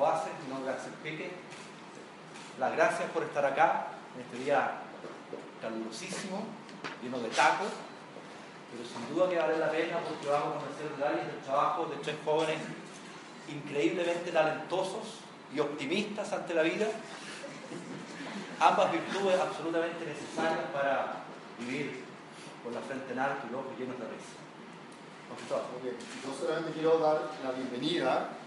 Misiones 5 ACE, mi nombre es Axel Pique. Las gracias por estar acá en este día calurosísimo, lleno de tacos, pero sin duda que vale la pena porque vamos a conocer detalles del trabajo de tres jóvenes increíblemente talentosos y optimistas ante la vida. Ambas virtudes absolutamente necesarias para vivir con la frente en alto y los ojos llenos de risa. Ok, Yo solamente quiero dar la bienvenida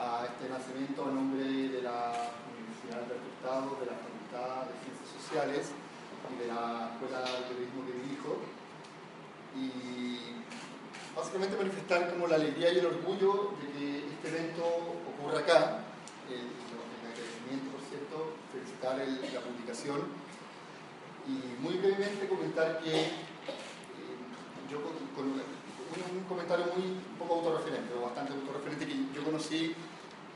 a este nacimiento a nombre de la Universidad del Hurtado, de la Facultad de Ciencias Sociales y de la Escuela de Periodismo que dirijo. Y básicamente manifestar como la alegría y el orgullo de que este evento ocurra acá. El, el agradecimiento, por cierto, felicitar el- la publicación y muy brevemente comentar que eh, yo con, con un, un comentario muy un poco autorreferente, o bastante autorreferente, que yo conocí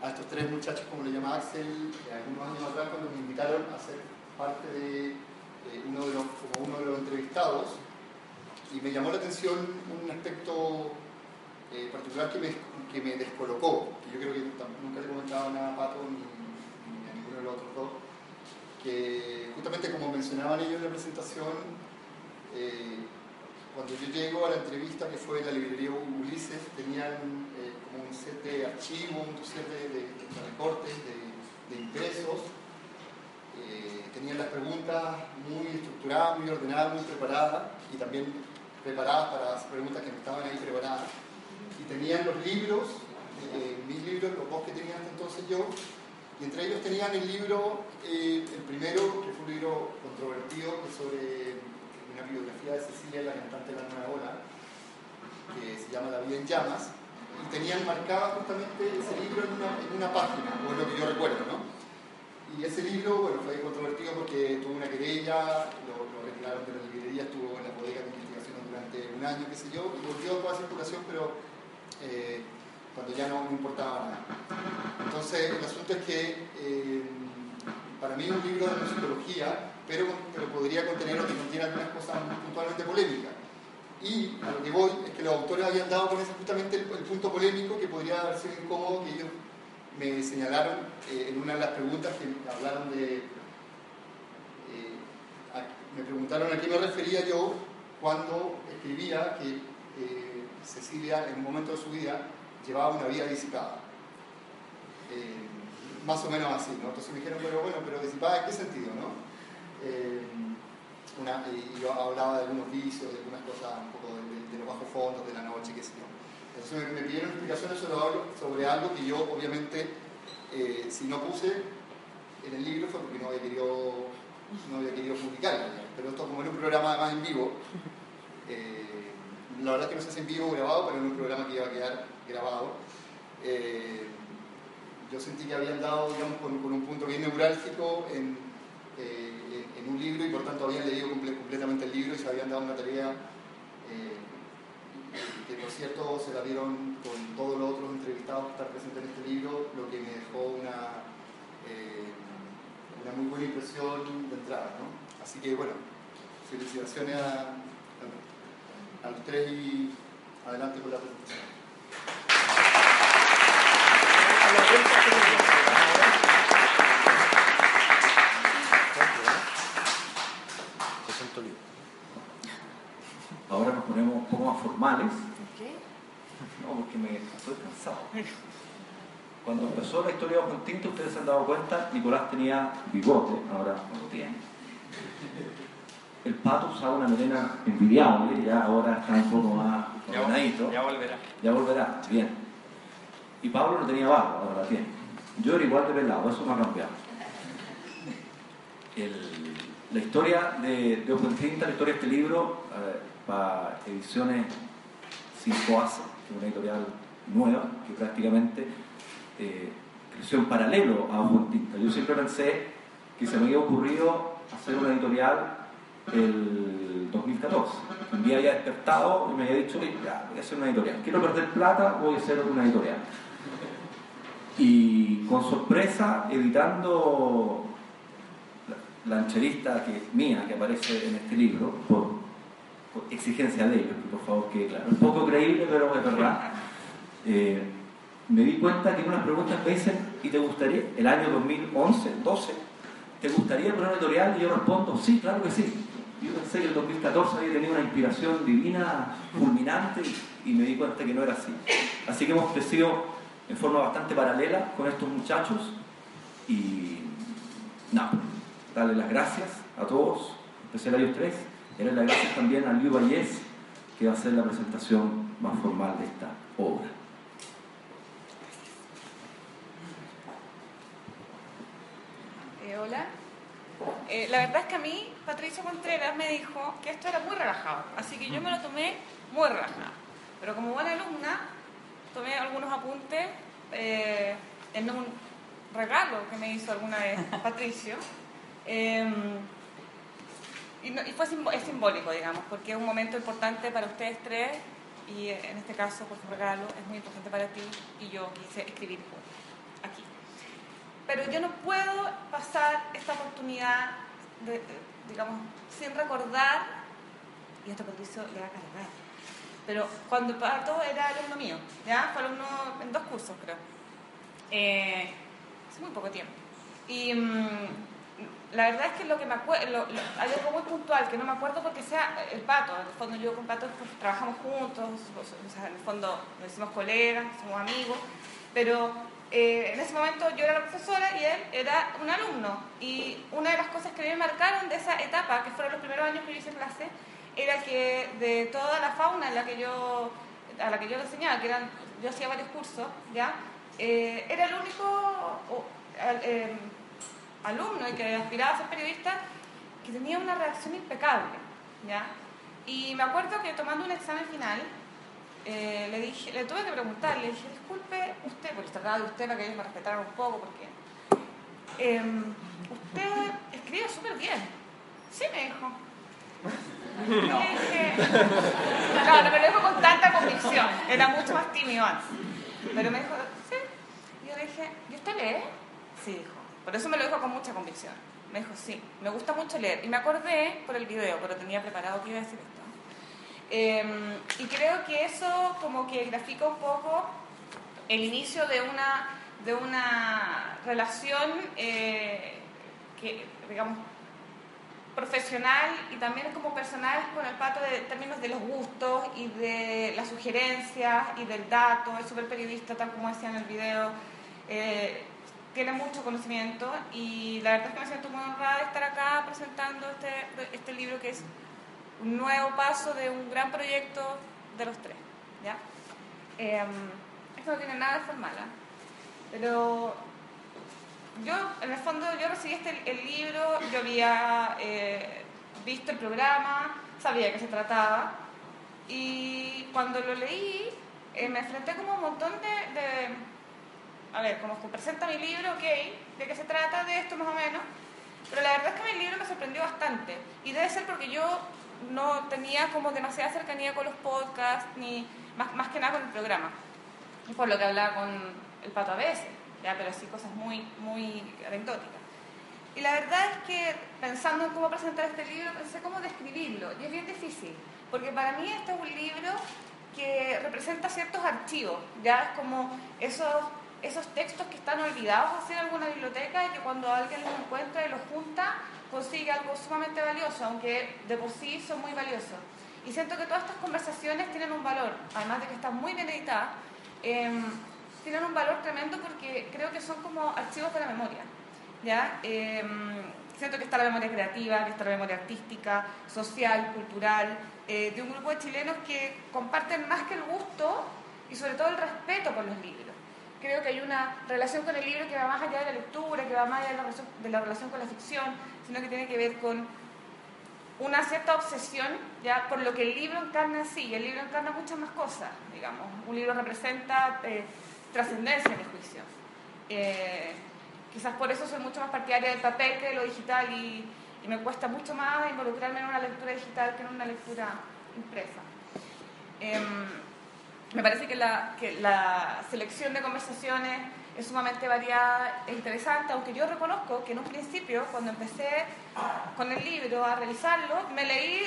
a estos tres muchachos, como le llama Axel, algunos años atrás cuando me invitaron a ser parte de uno, de los, como uno de los entrevistados. Y me llamó la atención un aspecto eh, particular que me, que me descolocó, que yo creo que nunca le comentaba nada a Pato ni, a ninguno de los otros dos, que justamente como mencionaban ellos en la presentación, eh, cuando yo llego a la entrevista que fue en la librería Ulises, tenían set de archivos, un set de, recortes, de, de impresos, eh, tenían las preguntas muy estructuradas, muy ordenadas, muy preparadas y también preparadas para las preguntas que no estaban ahí preparadas. Y tenían los libros, eh, mis libros, los dos que tenía hasta entonces yo, y entre ellos tenían el libro, eh, el primero, que fue un libro controvertido, que es sobre una biografía de Cecilia, la cantante de la Nueva Ola, que se llama La vida en llamas, y tenían marcada justamente ese libro en una, en una página, o es lo que yo recuerdo, ¿no? Y ese libro, bueno, fue controvertido porque tuvo una querella, lo, retiraron de la librería, estuvo en la bodega de investigación durante un año, qué sé yo, y volvió a toda circulación, pero eh, cuando ya no, no importaba nada. Entonces, el asunto es que eh, para mí es un libro de musicología, pero, pero podría contener o que contiene algunas cosas puntualmente polémicas. Y lo que voy es que los autores habían dado con ese justamente el, punto polémico que podría haber sido incómodo que ellos me señalaron eh, en una de las preguntas que hablaron de... eh, me preguntaron a qué me refería yo cuando escribía que eh, Cecilia en un momento de su vida llevaba una vida disipada. Más o menos así, ¿no? Entonces me dijeron, pero bueno, pero disipada en qué sentido, ¿no? Eh, una- y yo hablaba de algunos vicios, de algunas cosas un poco de, los bajos fondos, de la noche, qué sé yo. Entonces me, me pidieron explicaciones sobre sobre algo que yo obviamente, eh, si no puse en el libro fue porque no había querido, no había querido publicarlo. Pero esto como en un programa más en vivo, eh, la verdad es que no sé si en vivo o grabado, pero en un programa que iba a quedar grabado, eh, yo sentí que habían dado, con, un punto bien neurálgico en, eh, un libro y por tanto habían leído comple- completamente el libro y se habían dado una tarea eh, que por cierto se la dieron con todos los otros entrevistados que están presentes en este libro, lo que me dejó una, eh, una muy buena impresión de entrada. ¿no? Así que bueno, felicitaciones a, a, a los tres y adelante con la presentación. Ahora nos ponemos un poco más formales. No, porque me estoy cansado. Cuando empezó la historia de Ojo Tinto, ustedes se han dado cuenta, Nicolás tenía bigote, ahora no lo tiene. El pato usaba una melena envidiable, ya ahora está un poco más ordenadito. Ya volverá. Ya volverá, bien. Y Pablo no tenía barba, ahora la tiene. Yo era igual de pelado, eso no ha cambiado. El- la historia de, de Ojo Tinta, la historia de este libro, eh, para ediciones 5 ACE, que es una editorial nueva, que prácticamente eh, creció en paralelo a Ojo. Yo siempre pensé que se me había ocurrido hacer una editorial el 2014. Un día había despertado y me había dicho, "Oye, ya, voy a hacer una editorial. Quiero perder plata, voy a hacer una editorial. Y con sorpresa, editando la, la ancherista que, mía que aparece en este libro, por exigencia de ellos, por favor quede claro. Un poco creíble, pero es verdad. Eh, me di cuenta que en unas preguntas me dicen, ¿y te gustaría, el año 2011, 12, ¿te gustaría poner una editorial? Y yo respondo, sí, claro que sí. Yo pensé que el 2014 había tenido una inspiración divina, fulminante, y, me di cuenta que no era así. Así que hemos crecido en forma bastante paralela con estos muchachos y nada, darle las gracias a todos, especial a ellos tres, darle las gracias también a Luis Vallés, que va a hacer la presentación más formal de esta obra. Eh, hola. Eh, la verdad es que a mí Patricio Contreras me dijo que esto era muy relajado, así que yo me lo tomé muy relajado. Pero como buena alumna, tomé algunos apuntes eh, en un regalo que me hizo alguna vez Patricio. Eh, y, no- y fue es simbólico, digamos, porque es un momento importante para ustedes tres y eh, en este caso, por su regalo, es muy importante para ti y yo quise escribir aquí pero yo no puedo pasar esta oportunidad, de, de- digamos, sin recordar, y esto Patricio le va a cargar, pero cuando Pato era alumno mío, ¿ya? Fue alumno en dos cursos, creo, Eh, hace muy poco tiempo. Y mm, la verdad es que lo que me acuerdo, hay algo muy puntual que no me acuerdo porque sea el Pato, en el fondo yo con Pato pues, trabajamos juntos, en el fondo nos hicimos colegas, somos amigos, pero eh, en ese momento yo era la profesora y él era un alumno. Y una de las cosas que me marcaron de esa etapa, que fueron los primeros años que yo hice clase, era que de toda la fauna en la que yo, a la que yo le enseñaba, que eran, yo hacía varios cursos, ¿ya? Eh, era el único eh, alumno y que aspiraba a ser periodista que tenía una reacción impecable, ¿ya? Y me acuerdo que tomando un examen final, eh, le, dije, le tuve que preguntar, le dije, disculpe usted, porque trataba de usted para que ellos me respetaran un poco, porque em, usted escribe súper bien. Sí, me dijo. Y le dije, no, no me dijo con tanta convicción, era mucho más tímido antes. Pero me dijo, sí. Y yo le dije, ¿y usted lee? Sí, dijo. Por eso me lo dijo con mucha convicción. Me dijo, sí, me gusta mucho leer. Y me acordé por el video, pero tenía preparado que iba a decir esto. Eh, y creo que eso como que grafica un poco el inicio de una, de una relación eh, que, digamos, profesional y también como personal con el pato de términos de los gustos y de las sugerencias y del dato, es súper periodista tal como decía en el video, eh, tiene mucho conocimiento y la verdad es que me siento muy honrada de estar acá presentando este, este libro que es un nuevo paso de un gran proyecto de los tres. ¿ya? Eh, esto no tiene nada de formal, ¿ah? pero yo, en el fondo, yo recibí este, el libro, yo había eh, visto el programa, sabía de qué se trataba, y cuando lo leí, eh, me enfrenté como un montón de- A ver, como que presenta mi libro, ok, de qué se trata, de esto más o menos, pero la verdad es que mi libro me sorprendió bastante, y debe ser porque yo no tenía como demasiada cercanía con los podcasts, ni más, más que nada con el programa, y por lo que hablaba con el pato a veces, ya, pero sí cosas muy, muy anecdóticas. Y la verdad es que pensando en cómo presentar este libro, pensé cómo describirlo, y es bien difícil, porque para mí este es un libro que representa ciertos archivos, ya es como esos, esos textos que están olvidados así en alguna biblioteca y que cuando alguien los encuentra y los junta, consigue algo sumamente valioso, aunque de por sí son muy valiosos. Y siento que todas estas conversaciones tienen un valor, además de que están muy bien editadas, em, tienen un valor tremendo porque creo que son como archivos de la memoria. ¿ya? Em, siento que está la memoria creativa, que está la memoria artística, social, cultural, eh, de un grupo de chilenos que comparten más que el gusto y sobre todo el respeto por los libros. Creo que hay una relación con el libro que va más allá de la lectura, que va más allá de la, relación, con la ficción, sino que tiene que ver con una cierta obsesión ya por lo que el libro encarna en sí, el libro encarna muchas más cosas, digamos. Un libro representa eh, trascendencia en el juicio. Eh, quizás por eso soy mucho más partidaria del papel que de lo digital y, me cuesta mucho más involucrarme en una lectura digital que en una lectura impresa. Em, me parece que la, selección de conversaciones es sumamente variada e interesante, aunque yo reconozco que en un principio, cuando empecé con el libro a realizarlo, me leí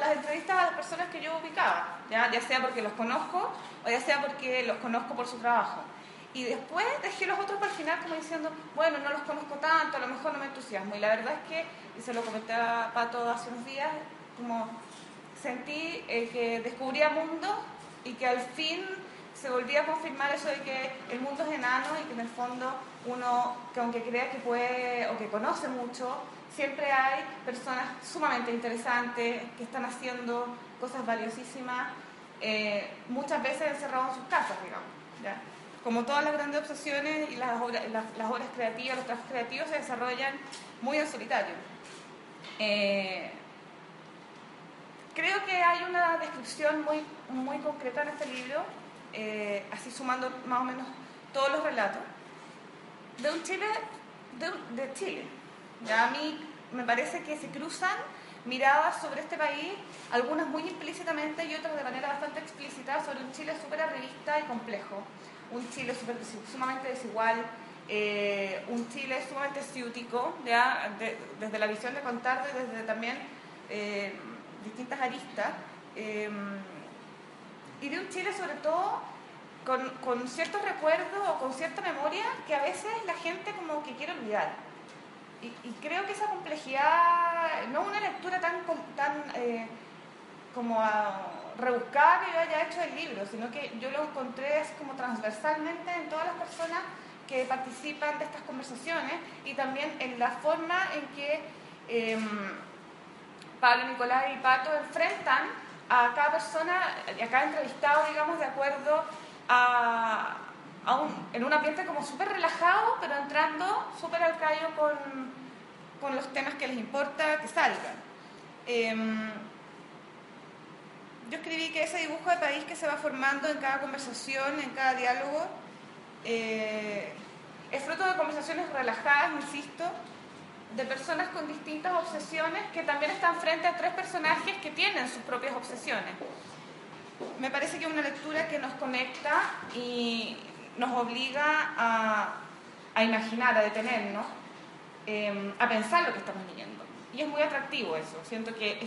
las entrevistas a las personas que yo ubicaba, ¿ya? ya sea porque los conozco o ya sea porque los conozco por su trabajo. Y después dejé los otros para el final como diciendo, bueno, no los conozco tanto, a lo mejor no me entusiasmo. Y la verdad es que, y se lo comenté a Pato hace unos días, como sentí eh, que descubría mundo y que al fin se volvía a confirmar eso de que el mundo es enano y que en el fondo uno, que aunque crea que puede o que conoce mucho, siempre hay personas sumamente interesantes que están haciendo cosas valiosísimas, eh, muchas veces encerrados en sus casas, digamos. ¿ya? Como todas las grandes obsesiones y las obras, las, obras creativas, los trabajos creativos se desarrollan muy en solitario. Eh, creo que hay una descripción muy, muy concreta en este libro eh, así sumando más o menos todos los relatos, de un Chile, de, Chile. Ya a mí me parece que se cruzan miradas sobre este país, algunas muy implícitamente y otras de manera bastante explícita, sobre un Chile súper arribista y complejo, un Chile super, sumamente desigual, eh, un Chile sumamente ciútico, ya, desde la visión de contar, desde también eh, distintas aristas y de un Chile sobre todo con, con ciertos recuerdos o con cierta memoria que a veces la gente como que quiere olvidar. Y, creo que esa complejidad, no una lectura tan, tan eh, como rebuscada que yo haya hecho del libro, sino que yo lo encontré como transversalmente en todas las personas que participan de estas conversaciones y también en la forma en que eh, Pablo, Nicolás y Pato enfrentan a cada persona, a cada entrevistado, digamos, de acuerdo a, un, en un ambiente como súper relajado, pero entrando súper al callo con, con, los temas que les importa que salgan. Em, yo escribí que ese dibujo de país que se va formando en cada conversación, en cada diálogo, eh, es fruto de conversaciones relajadas, insisto, de personas con distintas obsesiones que también están frente a tres personajes que tienen sus propias obsesiones. Me parece que es una lectura que nos conecta y nos obliga a, a imaginar, a detenernos, em, a pensar lo que estamos leyendo. Y es muy atractivo eso. Siento que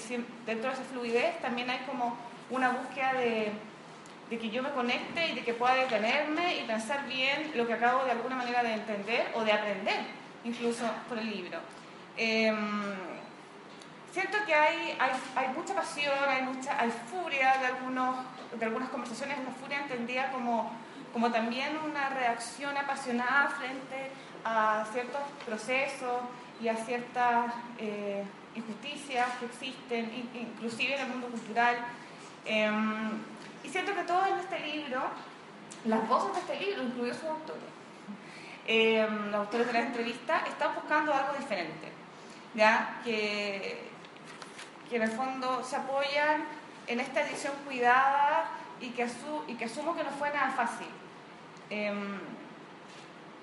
dentro de esa fluidez también hay como una búsqueda de, de que yo me conecte y de que pueda detenerme y pensar bien lo que acabo de alguna manera de entender o de aprender, incluso por el libro. Em, siento que hay, mucha pasión, hay, mucha, hay furia de, algunos, de algunas conversaciones, la furia entendida como, como también una reacción apasionada frente a ciertos procesos y a ciertas eh, injusticias que existen, inclusive en el mundo cultural. Em, y siento que todo en este libro, las voces de este libro, incluidos sus autores, em, los autores de la entrevista, están buscando algo diferente. ¿Ya? Que, que en el fondo se apoyan en esta edición cuidada y que, y que asumo que no fue nada fácil. Em,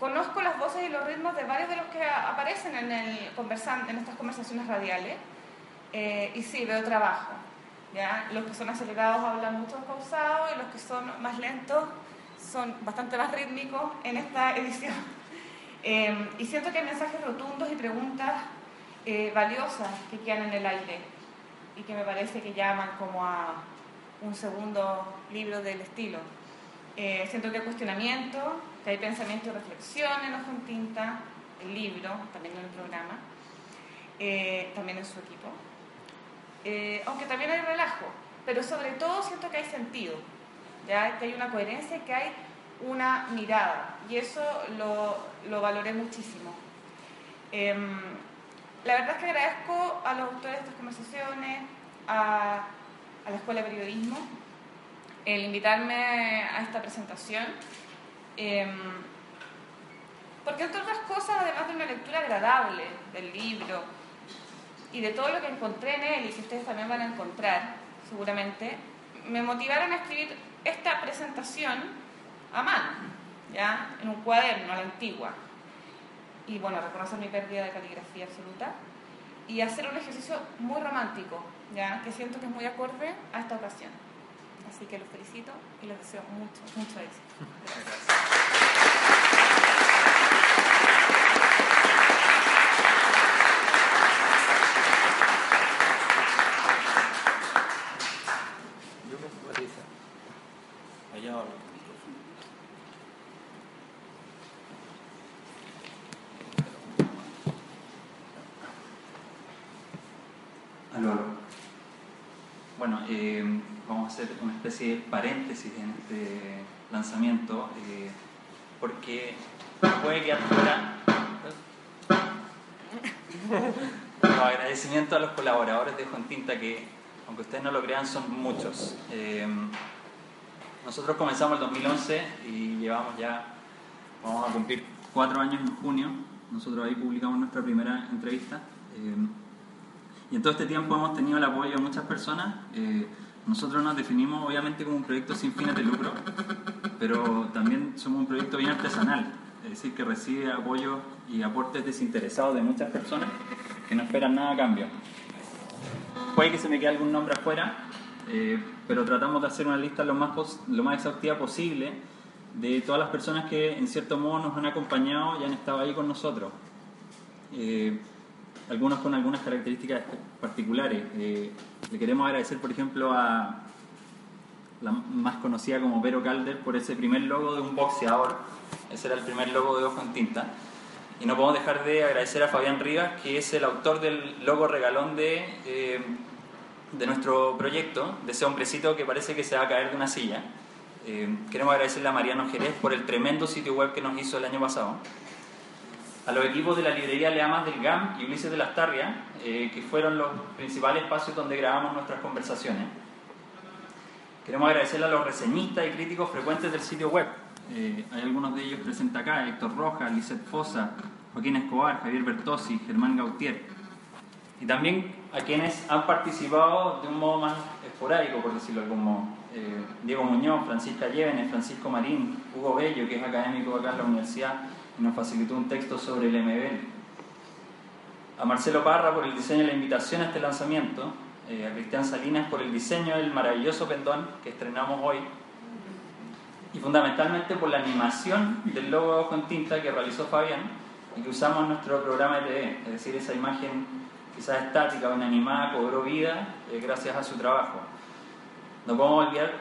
conozco las voces y los ritmos de varios de los que aparecen en, el conversan en estas conversaciones radiales eh, y sí, veo trabajo. ¿ya? Los que son acelerados hablan mucho pausado y los que son más lentos son bastante más rítmicos en esta edición. Em, y siento que hay mensajes rotundos y preguntas eh, valiosas que quedan en el aire y que me parece que llaman como a un segundo libro del estilo. Eh, que hay cuestionamiento, que hay pensamiento y reflexión en Ojo en Tinta, el libro, también en el programa, eh, también en su equipo. aunque también hay relajo, pero sobre todo siento que hay sentido, que hay una coherencia y que hay una mirada y eso lo, lo valoré muchísimo. La verdad es que agradezco a los autores de estas conversaciones, a, a la Escuela de Periodismo, el invitarme a esta presentación. Em, porque entre otras cosas, además de una lectura agradable del libro y de todo lo que encontré en él y que ustedes también van a encontrar, seguramente, me motivaron a escribir esta presentación a mano, ¿ya? en un cuaderno a la antigua. Y bueno, reconocer mi pérdida de caligrafía absoluta y hacer un ejercicio muy romántico, ¿ya? que siento que es muy acorde a esta ocasión. Así que los felicito y les deseo mucho, mucho éxito. Gracias. Allá va. Aló, aló. Bueno, eh, vamos a hacer una especie de paréntesis en este lanzamiento, eh, porque puede quedar fuera. Los agradecimientos a los colaboradores de Tinta que, aunque ustedes no lo crean, son muchos. Eh, nosotros comenzamos el 2011 y llevamos ya, vamos a cumplir cuatro años en junio. Nosotros ahí publicamos nuestra primera entrevista. Eh, y en todo este tiempo hemos tenido el apoyo de muchas personas. Eh, nosotros nos definimos obviamente como un proyecto sin fines de lucro, pero también somos un proyecto bien artesanal, es decir, que recibe apoyo y aportes desinteresados de muchas personas que no esperan nada a cambio. Puede que se me quede algún nombre afuera, eh, pero tratamos de hacer una lista lo más, lo más exhaustiva posible de todas las personas que en cierto modo nos han acompañado y han estado ahí con nosotros. Eh, algunos con algunas características particulares. Eh, le queremos agradecer, por ejemplo, a la más conocida como Vero Calder por ese primer logo de un boxeador. Ese era el primer logo de Ojo en Tinta. Y no podemos dejar de agradecer a Fabián Rivas, que es el autor del logo regalón de, eh, de nuestro proyecto, de ese hombrecito que parece que se va a caer de una silla. Eh, queremos agradecerle a Mariano Jerez por el tremendo sitio web que nos hizo el año pasado a los equipos de la librería Leamas del GAM y Ulises de las Tarrias, eh, que fueron los principales espacios donde grabamos nuestras conversaciones. Queremos agradecerle a los reseñistas y críticos frecuentes del sitio web. Eh, hay algunos de ellos presentes acá, Héctor Rojas, Lisette Fosa, Joaquín Escobar, Javier Bertossi, Germán Gautier. Y también a quienes han participado de un modo más esporádico, por decirlo de algún modo. Eh, Diego Muñoz, Francisca Llévenes, Francisco Marín, Hugo Bello, que es académico acá en la universidad nos facilitó un texto sobre el MBL. A Marcelo Parra por el diseño de la invitación a este lanzamiento, eh, a Cristian Salinas por el diseño del maravilloso pendón que estrenamos hoy y fundamentalmente por la animación del logo Ojo en Tinta que realizó Fabián y que usamos en nuestro programa de TV, es decir, esa imagen quizás estática o inanimada cobró vida eh, gracias a su trabajo. No podemos olvidar,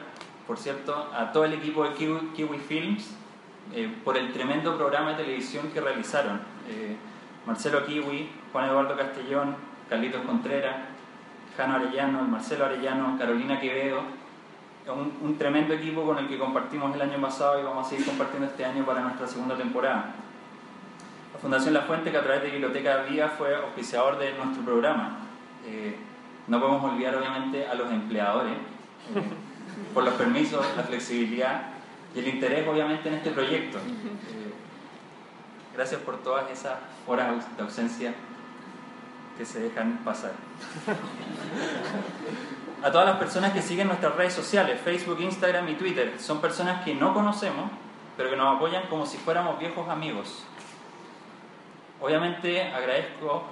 por cierto, a todo el equipo de Kiwi, Kiwi Films eh, por el tremendo programa de televisión que realizaron. Eh, Marcelo Kiwi, Juan Eduardo Castellón, Carlitos Contreras, Jano Arellano, Marcelo Arellano, Carolina Quevedo. Un, un tremendo equipo con el que compartimos el año pasado y vamos a seguir compartiendo este año para nuestra segunda temporada. La Fundación La Fuente, que a través de Biblioteca Vía fue auspiciador de nuestro programa. Eh, no podemos olvidar, obviamente, a los empleadores eh, por los permisos, la flexibilidad y el interés, obviamente, en este proyecto. Eh, gracias por todas esas horas de ausencia que se dejan pasar. A todas las personas que siguen nuestras redes sociales, Facebook, Instagram y Twitter, son personas que no conocemos, pero que nos apoyan como si fuéramos viejos amigos. Obviamente agradezco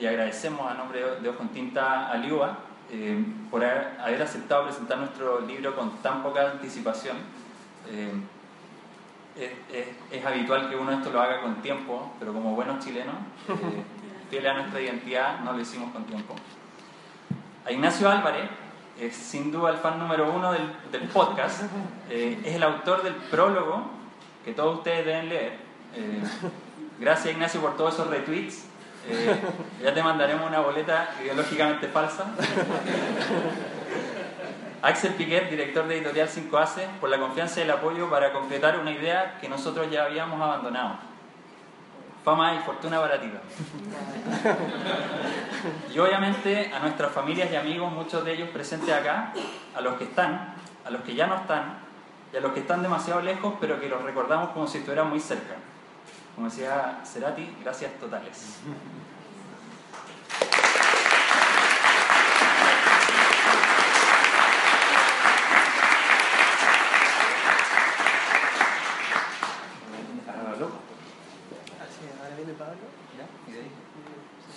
y agradecemos a nombre de Ojo en Tinta a Liuba eh, por haber, haber aceptado presentar nuestro libro con tan poca anticipación. Eh, es, es- es habitual que uno esto lo haga con tiempo, pero como buenos chilenos, eh, fieles a nuestra identidad, no lo hicimos con tiempo. A Ignacio Álvarez, es sin duda el fan número uno del, del podcast, eh, es el autor del prólogo que todos ustedes deben leer. Eh, gracias Ignacio por todos esos retweets. Eh, ya te mandaremos una boleta ideológicamente falsa. Axel Piquet, director de Editorial 5ACE, por la confianza y el apoyo para concretar una idea que nosotros ya habíamos abandonado. Fama y fortuna baratita. Y obviamente a nuestras familias y amigos, muchos de ellos presentes acá, a los que están, a los que ya no están, y a los que están demasiado lejos, pero que los recordamos como si estuvieran muy cerca. Como decía Cerati, gracias totales.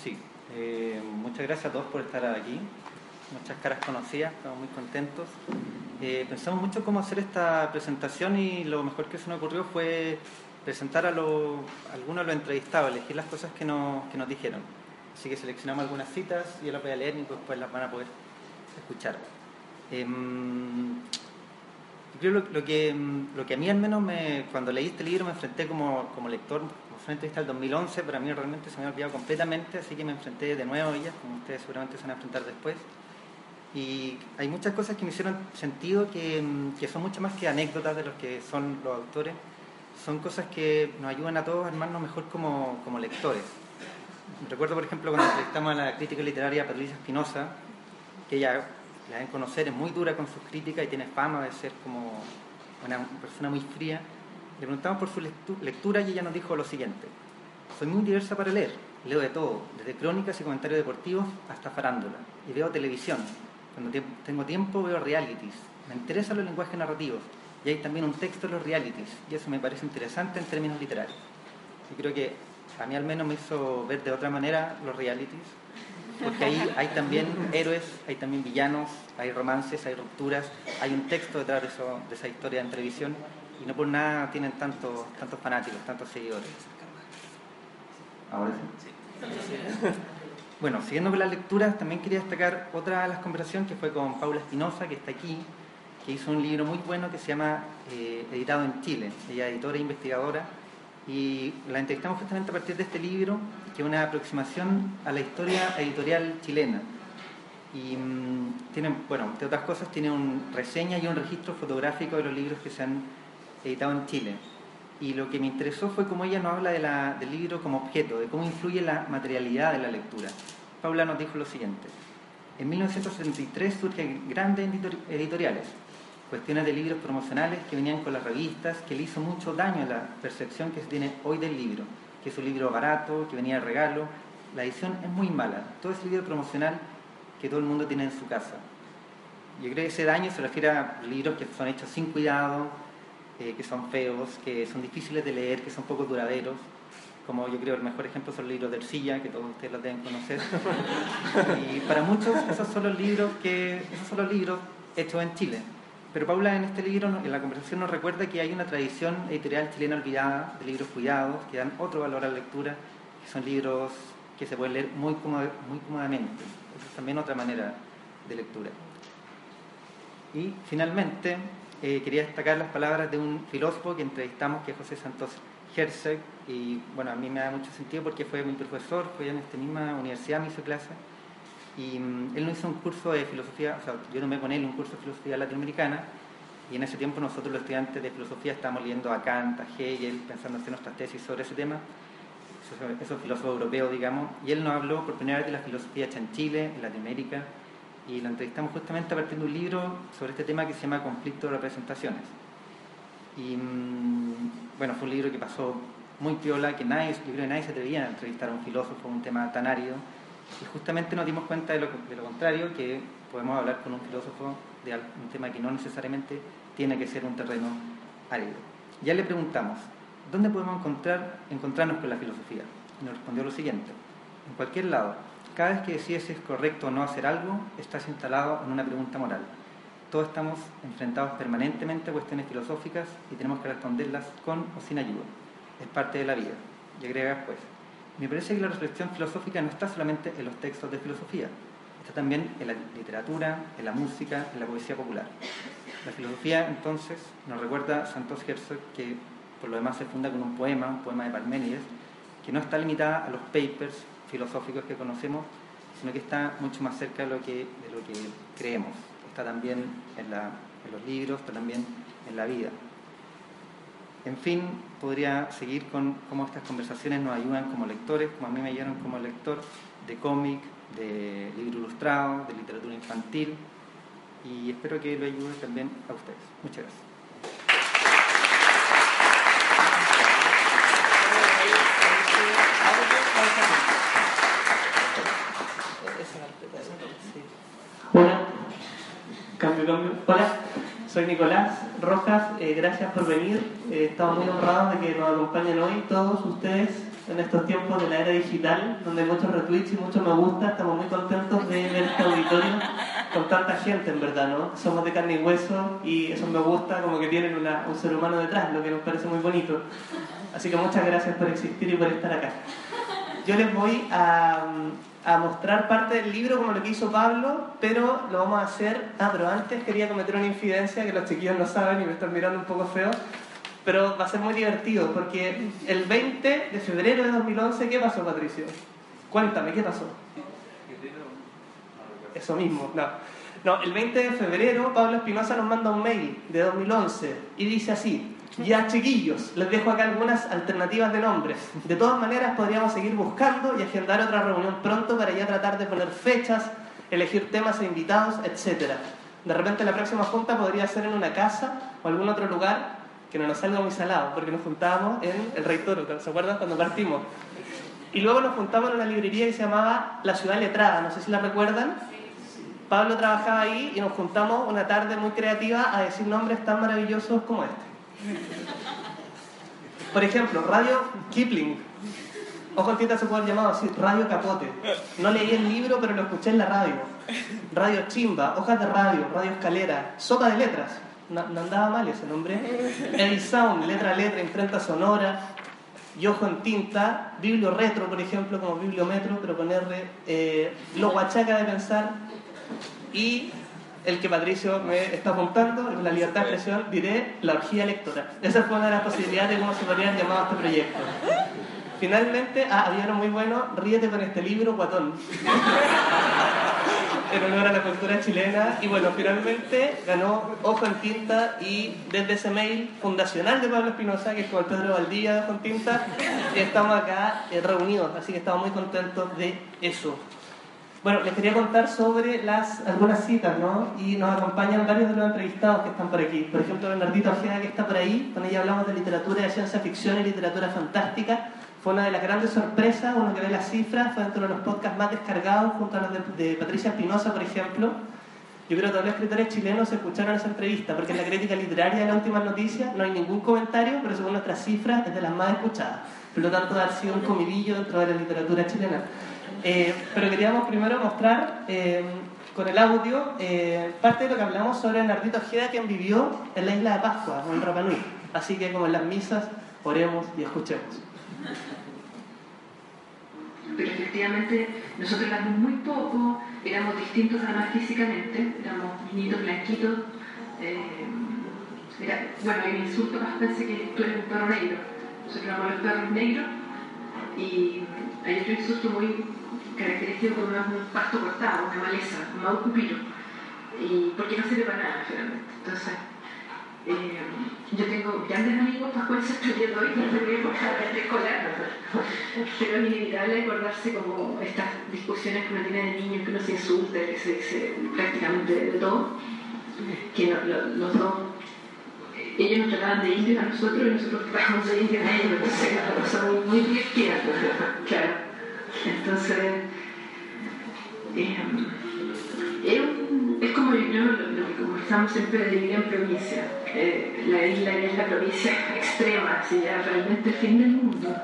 Sí, eh, muchas gracias a todos por estar aquí. Muchas caras conocidas, estamos muy contentos. Eh, pensamos mucho cómo hacer esta presentación y lo mejor que se nos ocurrió fue presentar a, lo, algunos de los entrevistados, elegir las cosas que nos, dijeron. Así que seleccionamos algunas citas y yo las voy a leer y después las van a poder escuchar. Em, yo creo lo, que, lo que a mí al menos me, cuando leí este libro me enfrenté como lector, fue una entrevista del 2011, pero a mí realmente se me había olvidado completamente, así que me enfrenté de nuevo a ella, como ustedes seguramente se van a enfrentar después. Y hay muchas cosas que me hicieron sentido que, que son mucho más que anécdotas de los que son los autores, son cosas que nos ayudan a todos a armarnos mejor como, como lectores. Recuerdo, por ejemplo, cuando entrevistamos a la crítica literaria Patricia Espinosa, que ella la deben conocer, es muy dura con sus críticas y tiene fama de ser como una persona muy fría. Le preguntamos por su lectura y ella nos dijo lo siguiente: Soy muy diversa para leer, leo de todo, desde crónicas y comentarios deportivos hasta farándula, y veo televisión. Cuando tengo tiempo veo realities, me interesan los lenguajes narrativos y hay también un texto de los realities, y eso me parece interesante en términos literarios. Y creo que a mí al menos me hizo ver de otra manera los realities, porque ahí hay también héroes, hay también villanos, hay romances, hay rupturas, hay un texto detrás de esa historia en televisión, y no por nada tienen tantos, tantos fanáticos, tantos seguidores. Ahora sí. Bueno, siguiendo con las lecturas, también quería destacar otra de las conversaciones que fue con Paula Espinosa, que está aquí, que hizo un libro muy bueno que se llama eh, Editado en Chile. Ella es editora e investigadora y la entrevistamos justamente a partir de este libro, que es una aproximación a la historia editorial chilena. Y mmm, tiene, bueno, entre otras cosas, tiene una reseña y un registro fotográfico de los libros que se han editado en Chile. Y lo que me interesó fue cómo ella nos habla de la, del libro como objeto, de cómo influye la materialidad de la lectura. Paula nos dijo lo siguiente. En 1963 surgen grandes editoriales, cuestiones de libros promocionales que venían con las revistas, que le hizo mucho daño a la percepción que se tiene hoy del libro, que es un libro barato, que venía de regalo. La edición es muy mala. Todo ese libro promocional que todo el mundo tiene en su casa. Yo creo que ese daño se refiere a libros que son hechos sin cuidado, eh, que son feos, que son difíciles de leer, que son poco duraderos. Como yo creo el mejor ejemplo son los libros de Ercilla, que todos ustedes los deben conocer. y para muchos esos son los libros que esos son los libros hechos en Chile. Pero Paula en este libro, en la conversación, nos recuerda que hay una tradición editorial chilena olvidada de libros cuidados, que dan otro valor a la lectura, que son libros que se pueden leer muy, cómodo, muy cómodamente. Esa es también otra manera de lectura. Y finalmente, eh, quería destacar las palabras de un filósofo que entrevistamos, que es José Santos Herzeg, y bueno, a mí me da mucho sentido porque fue mi profesor, fue en esta misma universidad, me hizo clase, y um, él nos hizo un curso de filosofía, o sea, yo tomé con él un curso de filosofía latinoamericana, y en ese tiempo nosotros los estudiantes de filosofía estábamos leyendo a Kant, a Hegel, pensando hacer nuestras tesis sobre ese tema, esos, esos filósofos europeos, digamos, y él nos habló por primera vez de la filosofía hecha en Chile, en Latinoamérica, y lo entrevistamos justamente a partir de un libro sobre este tema que se llama Conflicto de Representaciones. Y um, bueno, fue un libro que pasó muy piola, que nadie, yo creo que nadie se atrevía a entrevistar a un filósofo, un tema tan árido, y justamente nos dimos cuenta de lo, de lo contrario, que podemos hablar con un filósofo de un tema que no necesariamente tiene que ser un terreno árido. Ya le preguntamos, ¿dónde podemos encontrar, encontrarnos con la filosofía? Y nos respondió lo siguiente, en cualquier lado, cada vez que decides si es correcto o no hacer algo, estás instalado en una pregunta moral. Todos estamos enfrentados permanentemente a cuestiones filosóficas y tenemos que responderlas con o sin ayuda. Es parte de la vida. Y agrega después, me parece que la reflexión filosófica no está solamente en los textos de filosofía, está también en la literatura, en la música, en la poesía popular. La filosofía, entonces, nos recuerda Santos Herzog que por lo demás se funda con un poema, un poema de Parménides, que no está limitada a los papers filosóficos que conocemos, sino que está mucho más cerca de lo que, de lo que creemos. está también en, en los libros, está también en la vida. En fin, podría seguir con cómo estas conversaciones nos ayudan como lectores, como a mí me ayudaron como lector de cómic, de libro ilustrado, de literatura infantil, y espero que lo ayude también a ustedes. Muchas gracias. Soy Nicolás Rojas, eh, gracias por venir. Eh, estamos muy honrados de que nos acompañen hoy todos ustedes en estos tiempos de la era digital, donde hay muchos retweets y muchos me gusta. Estamos muy contentos de ver este auditorio con tanta gente, en verdad, ¿no? Somos de carne y hueso y eso me gusta, como que tienen una, un ser humano detrás, lo que nos parece muy bonito. Así que muchas gracias por existir y por estar acá. Yo les voy a, a mostrar parte del libro como lo que hizo Pablo, pero lo vamos a hacer. Ah, pero antes quería cometer una infidencia que los chiquillos no saben y me están mirando un poco feo. Pero va a ser muy divertido porque el 20 de febrero de 2011, ¿qué pasó, Patricio? Cuéntame, ¿qué pasó? Eso mismo, no. No, el 20 de febrero Pablo Espinosa nos manda un mail de 2011 y dice así, ya chiquillos, les dejo acá algunas alternativas de nombres. De todas maneras podríamos seguir buscando y agendar otra reunión pronto para ya tratar de poner fechas, elegir temas e invitados, etc. De repente la próxima junta podría ser en una casa o algún otro lugar que no nos salga muy salado, porque nos juntábamos en el Rey Toro, ¿se acuerdan cuando partimos? Y luego nos juntamos en una librería que se llamaba La Ciudad Letrada, no sé si la recuerdan. Pablo trabajaba ahí y nos juntamos una tarde muy creativa a decir nombres tan maravillosos como este. Por ejemplo, Radio Kipling. Ojo en tinta se puede haber llamado así, Radio Capote. No leí el libro, pero lo escuché en la radio. Radio Chimba, Hojas de Radio, Radio Escalera, Sopa de Letras. No, andaba mal ese nombre. Edit Sound, letra a letra, imprenta sonora. Y ojo en tinta, Biblio Retro, por ejemplo, como Bibliometro, pero R. Eh, lo Huachaca de pensar. Y el que Patricio me está apuntando, la libertad de expresión, diré la orgía electoral. Esa fue una de las posibilidades de cómo se podría haber llamado este proyecto. Finalmente, ah, había uno muy bueno, ríete con este libro, guatón. en honor a la cultura chilena. Y bueno, finalmente ganó Ojo en Tinta y desde ese mail fundacional de Pablo Espinosa, que es el Pedro Valdía de Ojo en Tinta, estamos acá eh, reunidos. Así que estamos muy contentos de eso. Bueno, les quería contar sobre las, algunas citas, ¿no? Y nos acompañan varios de los entrevistados que están por aquí. Por ejemplo, Bernardito Ojeda, que está por ahí. Con ella hablamos de literatura de ciencia ficción y literatura fantástica. Fue una de las grandes sorpresas, uno que ve las cifras, fue dentro de los podcasts más descargados, junto a los de, de Patricia Espinosa, por ejemplo. Yo creo que todos los escritores chilenos escucharon esa entrevista, porque en la crítica literaria de la última noticia no hay ningún comentario, pero según nuestras cifras es de las más escuchadas. Por lo tanto, ha sido un comidillo dentro de la literatura chilena. Eh, pero queríamos primero mostrar eh, con el audio eh, parte de lo que hablamos sobre Nardito Ojeda, quien vivió en la isla de Pascua, en Rapa Nui. Así que, como en las misas, oremos y escuchemos. Pero efectivamente, nosotros éramos muy poco, éramos distintos además físicamente, éramos niñitos blanquitos. Era, bueno, un insulto pensé que tú eres un perro negro. Nosotros éramos los perros negros y hay otro insulto muy característico como un pasto cortado, una maleza, un maucupiro, y porque no sirve para nada finalmente. Entonces, eh, yo tengo grandes amigos pascuales estudiando hoy desde mi época de escolar, pero es inevitable acordarse como estas discusiones que uno tiene de niños, que uno se insulta, que se dice prácticamente de todo, que los dos ellos nos trataban de indios a nosotros y nosotros tratábamos de indios a ellos, entonces era una cosa muy, muy divertida, claro. Entonces, eh, es, como creo lo, que conversamos siempre de vivir en provincia. La isla es la provincia extrema, así ya realmente el fin del mundo.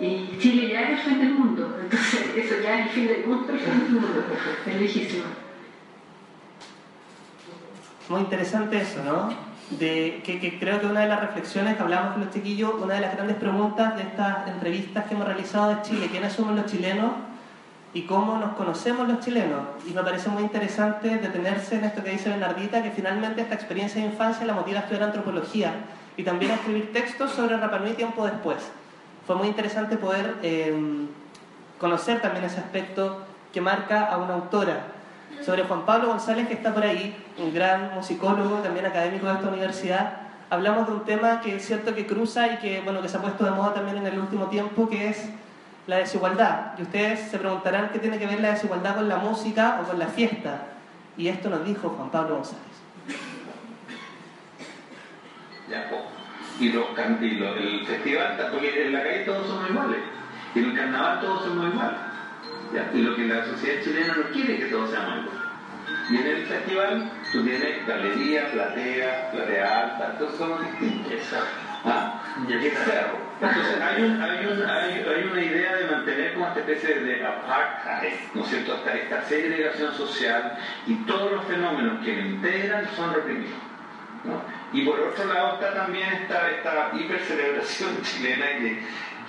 Y Chile ya es el fin del mundo, entonces eso ya es el fin del mundo, el fin del mundo, es lejísimo. Muy interesante eso, ¿no? De, que, que, creo que una de las reflexiones que hablamos con los chiquillos, una de las grandes preguntas de estas entrevistas que hemos realizado de Chile, ¿quiénes somos los chilenos y cómo nos conocemos los chilenos? Y me parece muy interesante detenerse en esto que dice Bernardita, que finalmente esta experiencia de infancia la motiva a estudiar antropología y también a escribir textos sobre Rapa Nui tiempo después. Fue muy interesante poder eh, conocer también ese aspecto que marca a una autora sobre Juan Pablo González, que está por ahí, un gran musicólogo, también académico de esta universidad. Hablamos de un tema que es cierto que cruza y que, bueno, que se ha puesto de moda también en el último tiempo, que es la desigualdad. Y ustedes se preguntarán qué tiene que ver la desigualdad con la música o con la fiesta. Y esto nos dijo Juan Pablo González. Ya, y, los can- y lo- el festival, porque en la calle todos somos iguales, y en el carnaval todos somos iguales. Ya, y lo que la sociedad chilena no quiere que todos seamos iguales. Y en el festival tú tienes galería, platea, platea alta, todos somos distintos. ¿Ah? Entonces hay, un- hay, un- hay, hay una idea de mantener como esta especie de apartheid, ¿no es cierto? Esta, esta segregación social y todos los fenómenos que la integran son reprimidos. ¿no? Y por otro lado está también esta, esta hipercelebración chilena que,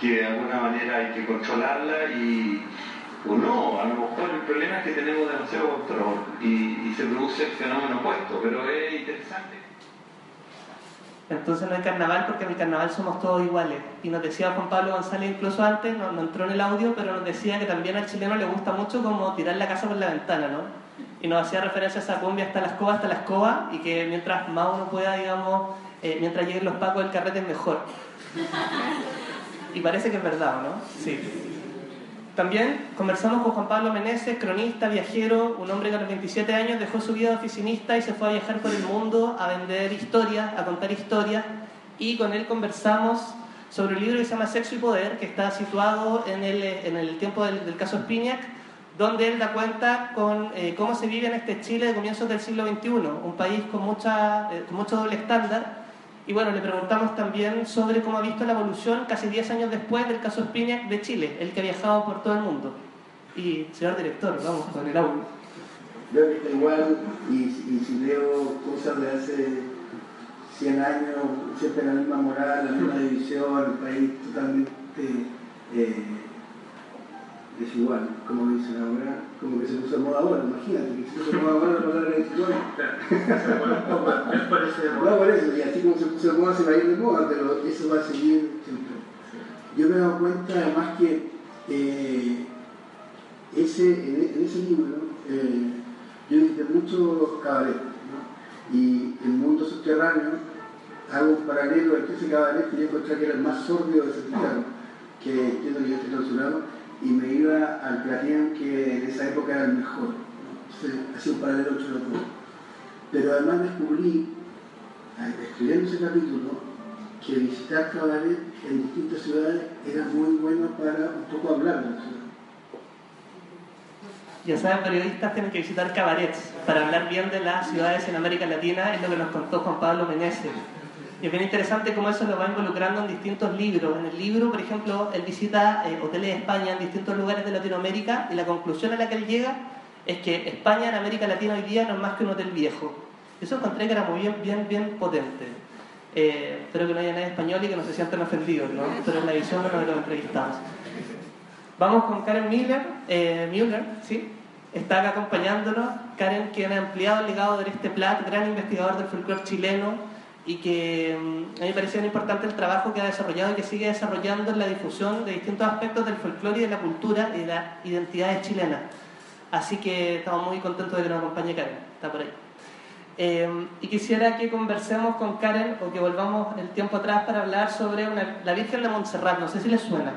que de alguna manera hay que controlarla y o no, a lo mejor el problema es que tenemos demasiado control y, y se produce el fenómeno opuesto, pero es interesante. Entonces no hay carnaval porque en el carnaval somos todos iguales. Y nos decía Juan Pablo González incluso antes, no, no entró en el audio, pero nos decía que también al chileno le gusta mucho como tirar la casa por la ventana, ¿no? Y nos hacía referencia a esa cumbia hasta la escoba, hasta la escoba, y que mientras más uno pueda, digamos, eh, mientras lleguen los pacos del carrete es mejor. Y parece que es verdad, ¿no? Sí. También conversamos con Juan Pablo Meneses, cronista, viajero, un hombre que a los 27 años dejó su vida de oficinista y se fue a viajar por el mundo a vender historias, a contar historias. Y con él conversamos sobre un libro que se llama Sexo y Poder, que está situado en el, en el tiempo del, caso Spinac, donde él da cuenta con eh, cómo se vive en este Chile de comienzos del siglo XXI, un país con, mucha, eh, con mucho doble estándar. Y bueno, le preguntamos también sobre cómo ha visto la evolución casi 10 años después del caso Spinac de Chile, el que ha viajado por todo el mundo. Y, señor director, vamos con el audio. Que está igual y, y si leo cosas de hace 100 años, siempre la misma moral, la misma división, el país totalmente eh, desigual, como dicen ahora, como que se puso de moda ahora, imagínate, que se puso de moda ahora la palabra desigual. No, por eso, y así como se puso de moda se va a ir de moda, pero eso va a seguir siempre. Yo me he dado cuenta además que eh, ese, en, en ese libro eh, yo visité muchos cabarets, ¿no? y el mundo subterráneo hago un paralelo entre ese cabaret que yo encontré que era el más sórdido de Santiago, que entiendo que ya está clausurado, y me iba al Platien que en esa época era el mejor. hacía un paralelo chulo. Pero además descubrí, escribiendo ese capítulo, que visitar cabaret en distintas ciudades era muy bueno para un poco hablar de la ciudad. Ya saben, periodistas tienen que visitar cabarets para hablar bien de las ciudades en América Latina, es lo que nos contó Juan Pablo Meneses. Y es bien interesante cómo eso lo va involucrando en distintos libros. En el libro, por ejemplo, él visita eh, hoteles de España en distintos lugares de Latinoamérica y la conclusión a la que él llega es que España en América Latina hoy día no es más que un hotel viejo. Eso encontré que era muy bien, bien, bien potente. Eh, espero que no haya nadie español y que no se sientan ofendidos, ¿no? Pero es la visión de uno de los entrevistados. Vamos con Karen Miller, eh, Müller, ¿sí? Está acá acompañándonos. Karen, quien ha ampliado el legado de este Plat, gran investigador del folclore chileno, y que mm, a mí me pareció importante el trabajo que ha desarrollado y que sigue desarrollando en la difusión de distintos aspectos del folclore y de la cultura y de las identidades chilenas. Así que estamos muy contentos de que nos acompañe Karen, está por ahí. Eh, y quisiera que conversemos con Karen o que volvamos el tiempo atrás para hablar sobre la Virgen de Montserrat. No sé si les suena.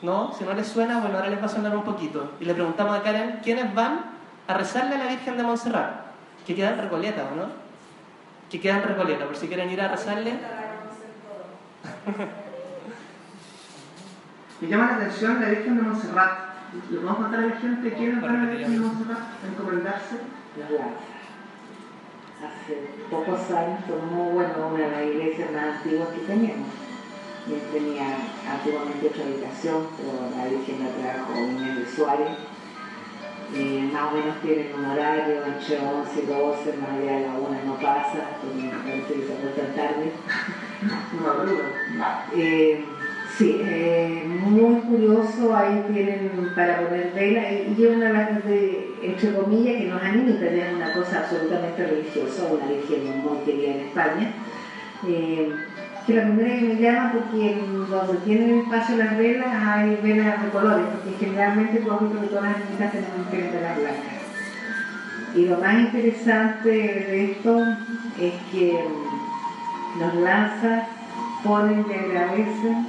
¿No? Si no les suena, bueno, ahora les va a sonar un poquito. Y le preguntamos a Karen, ¿quiénes van a rezarle a la Virgen de Montserrat? Que queda en Recoleta, ¿o no? Que queda en Recoleta, por si quieren ir a rezarle. Me llama la atención la Virgen de Montserrat. ¿Le podemos contar a la gente quiénes van a la Virgen de Montserrat? a ¿Encomendarse? Hace pocos años tomó bueno, una de las iglesias más antiguas que teníamos. Él tenía antiguamente otra habitación, pero la Virgen la trajo Inés de Suárez. Y más o menos tienen un horario entre 11 y 12, más allá de la una no pasa, porque me parece que se acuestan tarde. Eh, sí, eh, muy curioso, ahí tienen para poner vela y es una de, entre comillas, que nos anima y tener una cosa absolutamente religiosa, una virgen muy querida en España. Eh, que la primera me llama porque donde tienen espacio las velas hay velas de colores, porque generalmente has visto que todas las niñitas tenemos que velas blancas. Y lo más interesante de esto es que los lanzas ponen y agradecen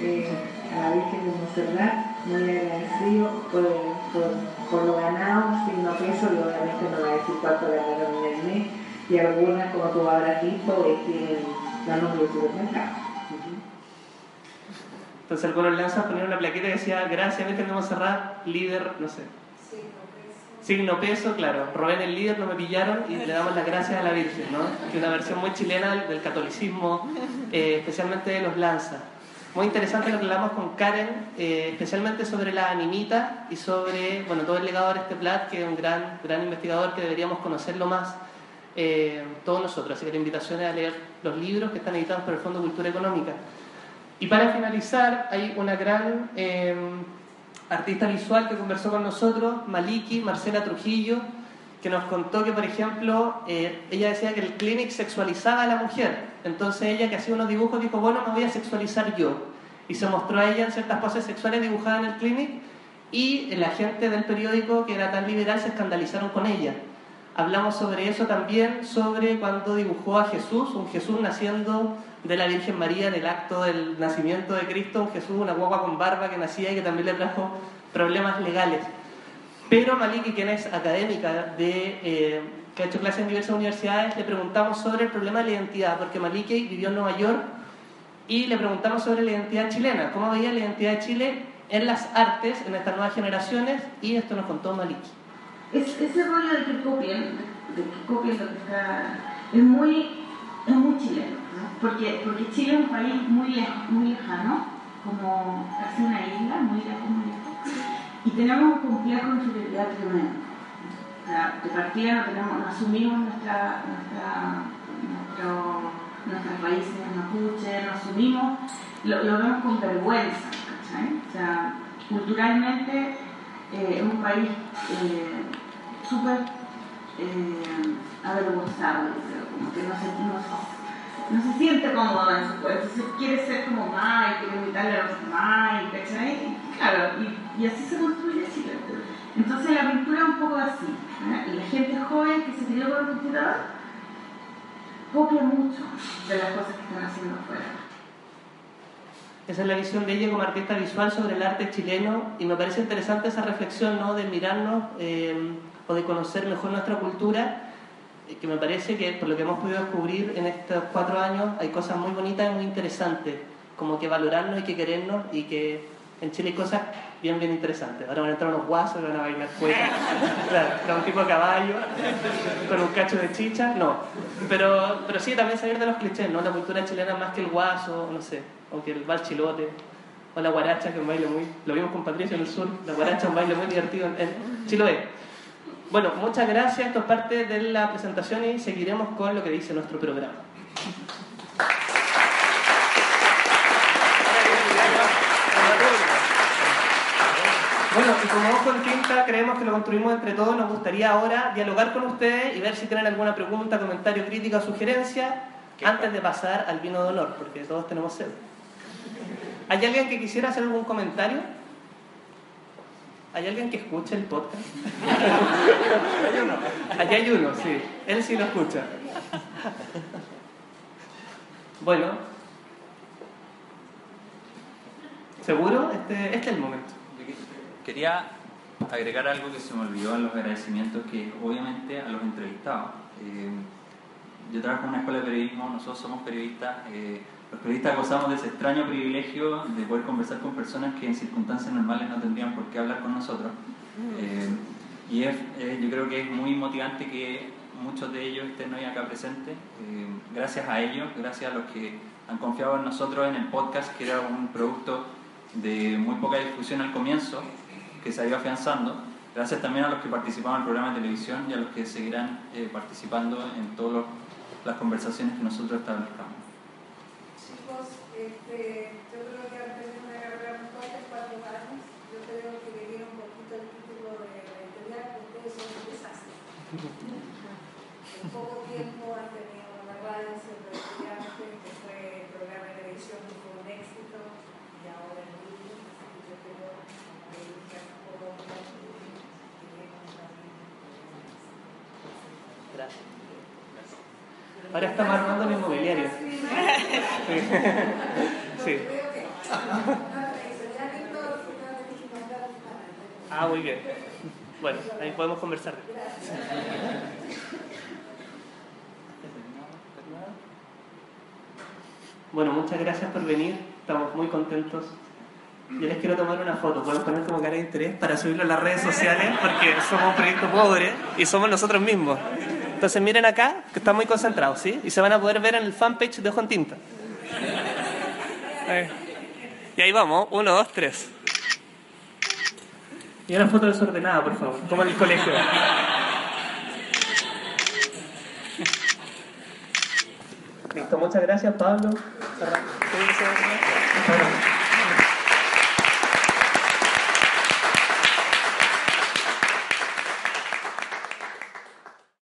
eh, a la Virgen de Montserrat, muy agradecido por, por, por lo ganado, signo peso, y obviamente no va a decir cuánto ganaron en el mes, y algunas, como tú habrás visto, es la nombre del supermercado. Entonces algunos lanzas ponían una plaqueta que decía, gracias Virgen de Montserrat, líder, no sé. Signo peso, claro. Robé en el líder, no me pillaron y le damos las gracias a la Virgen, ¿no? Que es una versión muy chilena del, del catolicismo, eh, especialmente de los lanzas. Muy interesante lo que hablamos con Karen, eh, especialmente sobre la animita y sobre bueno, todo el legado de este Plat, que es un gran, gran investigador que deberíamos conocerlo más eh, todos nosotros. Así que la invitación es a leer los libros que están editados por el Fondo Cultura Económica. Y para finalizar, hay una gran eh, artista visual que conversó con nosotros, Maliki, Marcela Trujillo, que nos contó que, por ejemplo, eh, ella decía que el clinic sexualizaba a la mujer. Entonces ella que hacía unos dibujos dijo, bueno, me voy a sexualizar yo. Y se mostró a ella en ciertas poses sexuales dibujadas en el clinic y la gente del periódico que era tan liberal se escandalizaron con ella. Hablamos sobre eso también, sobre cuando dibujó a Jesús, un Jesús naciendo de la Virgen María en el acto del nacimiento de Cristo, un Jesús, una guagua con barba que nacía y que también le trajo problemas legales. Pero Maliki, quien es académica de, eh, que ha hecho clases en diversas universidades, le preguntamos sobre el problema de la identidad, porque Maliki vivió en Nueva York y le preguntamos sobre la identidad chilena, cómo veía la identidad de Chile en las artes, en estas nuevas generaciones, y esto nos contó Maliki. Es, ese rollo de que copien, de que copien lo que está, es muy, es muy chileno, ¿no? porque, porque Chile es un país muy, lej- muy lejano, como casi una isla, muy lejos, muy lejos, y tenemos un complejo de inferioridad tremendo. O sea, de partida no, tenemos, no asumimos nuestra, nuestra, nuestro, nuestras raíces mapuche, no asumimos, lo, lo vemos con vergüenza, ¿cachai? O sea, culturalmente eh, es un país eh, súper eh, avergonzado, como que no se, no, se- siente cómodo en su cuerpo, entonces quiere ser como más quiere imitarle a los demás, y, ¿cachai? Claro, y, así se construye Chile. Entonces la pintura es un poco así, ¿eh? la gente joven que se crió con el computador copia mucho de las cosas que están haciendo afuera. Esa es la visión de ella como artista visual sobre el arte chileno y me parece interesante esa reflexión ¿no? de mirarnos eh, o de conocer mejor nuestra cultura, eh, que me parece que por lo que hemos podido descubrir en estos cuatro años hay cosas muy bonitas y muy interesantes, como que valorarnos y que querernos y que en Chile hay cosas bien, bien interesantes. Ahora van a entrar unos guasos, van a bailar cuecas, claro, con un tipo de caballo, con un cacho de chicha, no. Pero, pero sí, también salir de los clichés, ¿no? La cultura chilena más que el guaso, no sé, o que el barchilote, o la guaracha, que es un baile muy... Lo vimos con Patricio en el sur, la guaracha es un baile muy divertido en, en Chiloé. Bueno, muchas gracias, esto es parte de la presentación y seguiremos con lo que dice nuestro programa. Bueno, y como Ojo en Tinta creemos que lo construimos entre todos, nos gustaría ahora dialogar con ustedes y ver si tienen alguna pregunta, comentario, crítica o sugerencia antes de pasar al vino de honor, porque todos tenemos sed. ¿Hay alguien que quisiera hacer algún comentario? ¿Hay alguien que escuche el podcast? hay uno. Allá hay uno, sí. Él sí lo escucha. Bueno. ¿Seguro? Este, este es el momento. Quería agregar algo que se me olvidó en los agradecimientos, que obviamente a los entrevistados. Eh, yo trabajo en una escuela de periodismo, nosotros somos periodistas, eh, los periodistas gozamos de ese extraño privilegio de poder conversar con personas que en circunstancias normales no tendrían por qué hablar con nosotros. Eh, y es, eh, yo creo que es muy motivante que muchos de ellos estén hoy acá presentes. Eh, gracias a ellos, gracias a los que han confiado en nosotros en el podcast, que era un producto de muy poca difusión al comienzo, que se ha ido afianzando. Gracias también a los que participaron en el programa de televisión y a los que seguirán eh, participando en todas las conversaciones que nosotros establezcamos. Este, yo creo que antes de una carrera muy corta, cuatro años, yo creo que le dieron un poquito el título de editorial, porque ustedes son un desastre. en poco tiempo han tenido la radio, siempre estudiante, que fue el programa de televisión, fue un éxito, y ahora el libro, así que yo creo que Ahora estamos armando el inmobiliario. Sí. sí. Ah, muy bien. Bueno, ahí podemos conversar. Bueno, muchas gracias por venir. Estamos muy contentos. Yo les quiero tomar una foto. Pueden poner como cara de interés para subirlo a las redes sociales porque somos un proyecto pobre y somos nosotros mismos. Entonces miren acá, que están muy concentrados, ¿sí? Y se van a poder ver en el fanpage de Ojo en Tinta. Ahí. Y ahí vamos, uno, dos, tres. Y una foto desordenada, por favor, como en el colegio. Listo, muchas gracias, Pablo. Sí.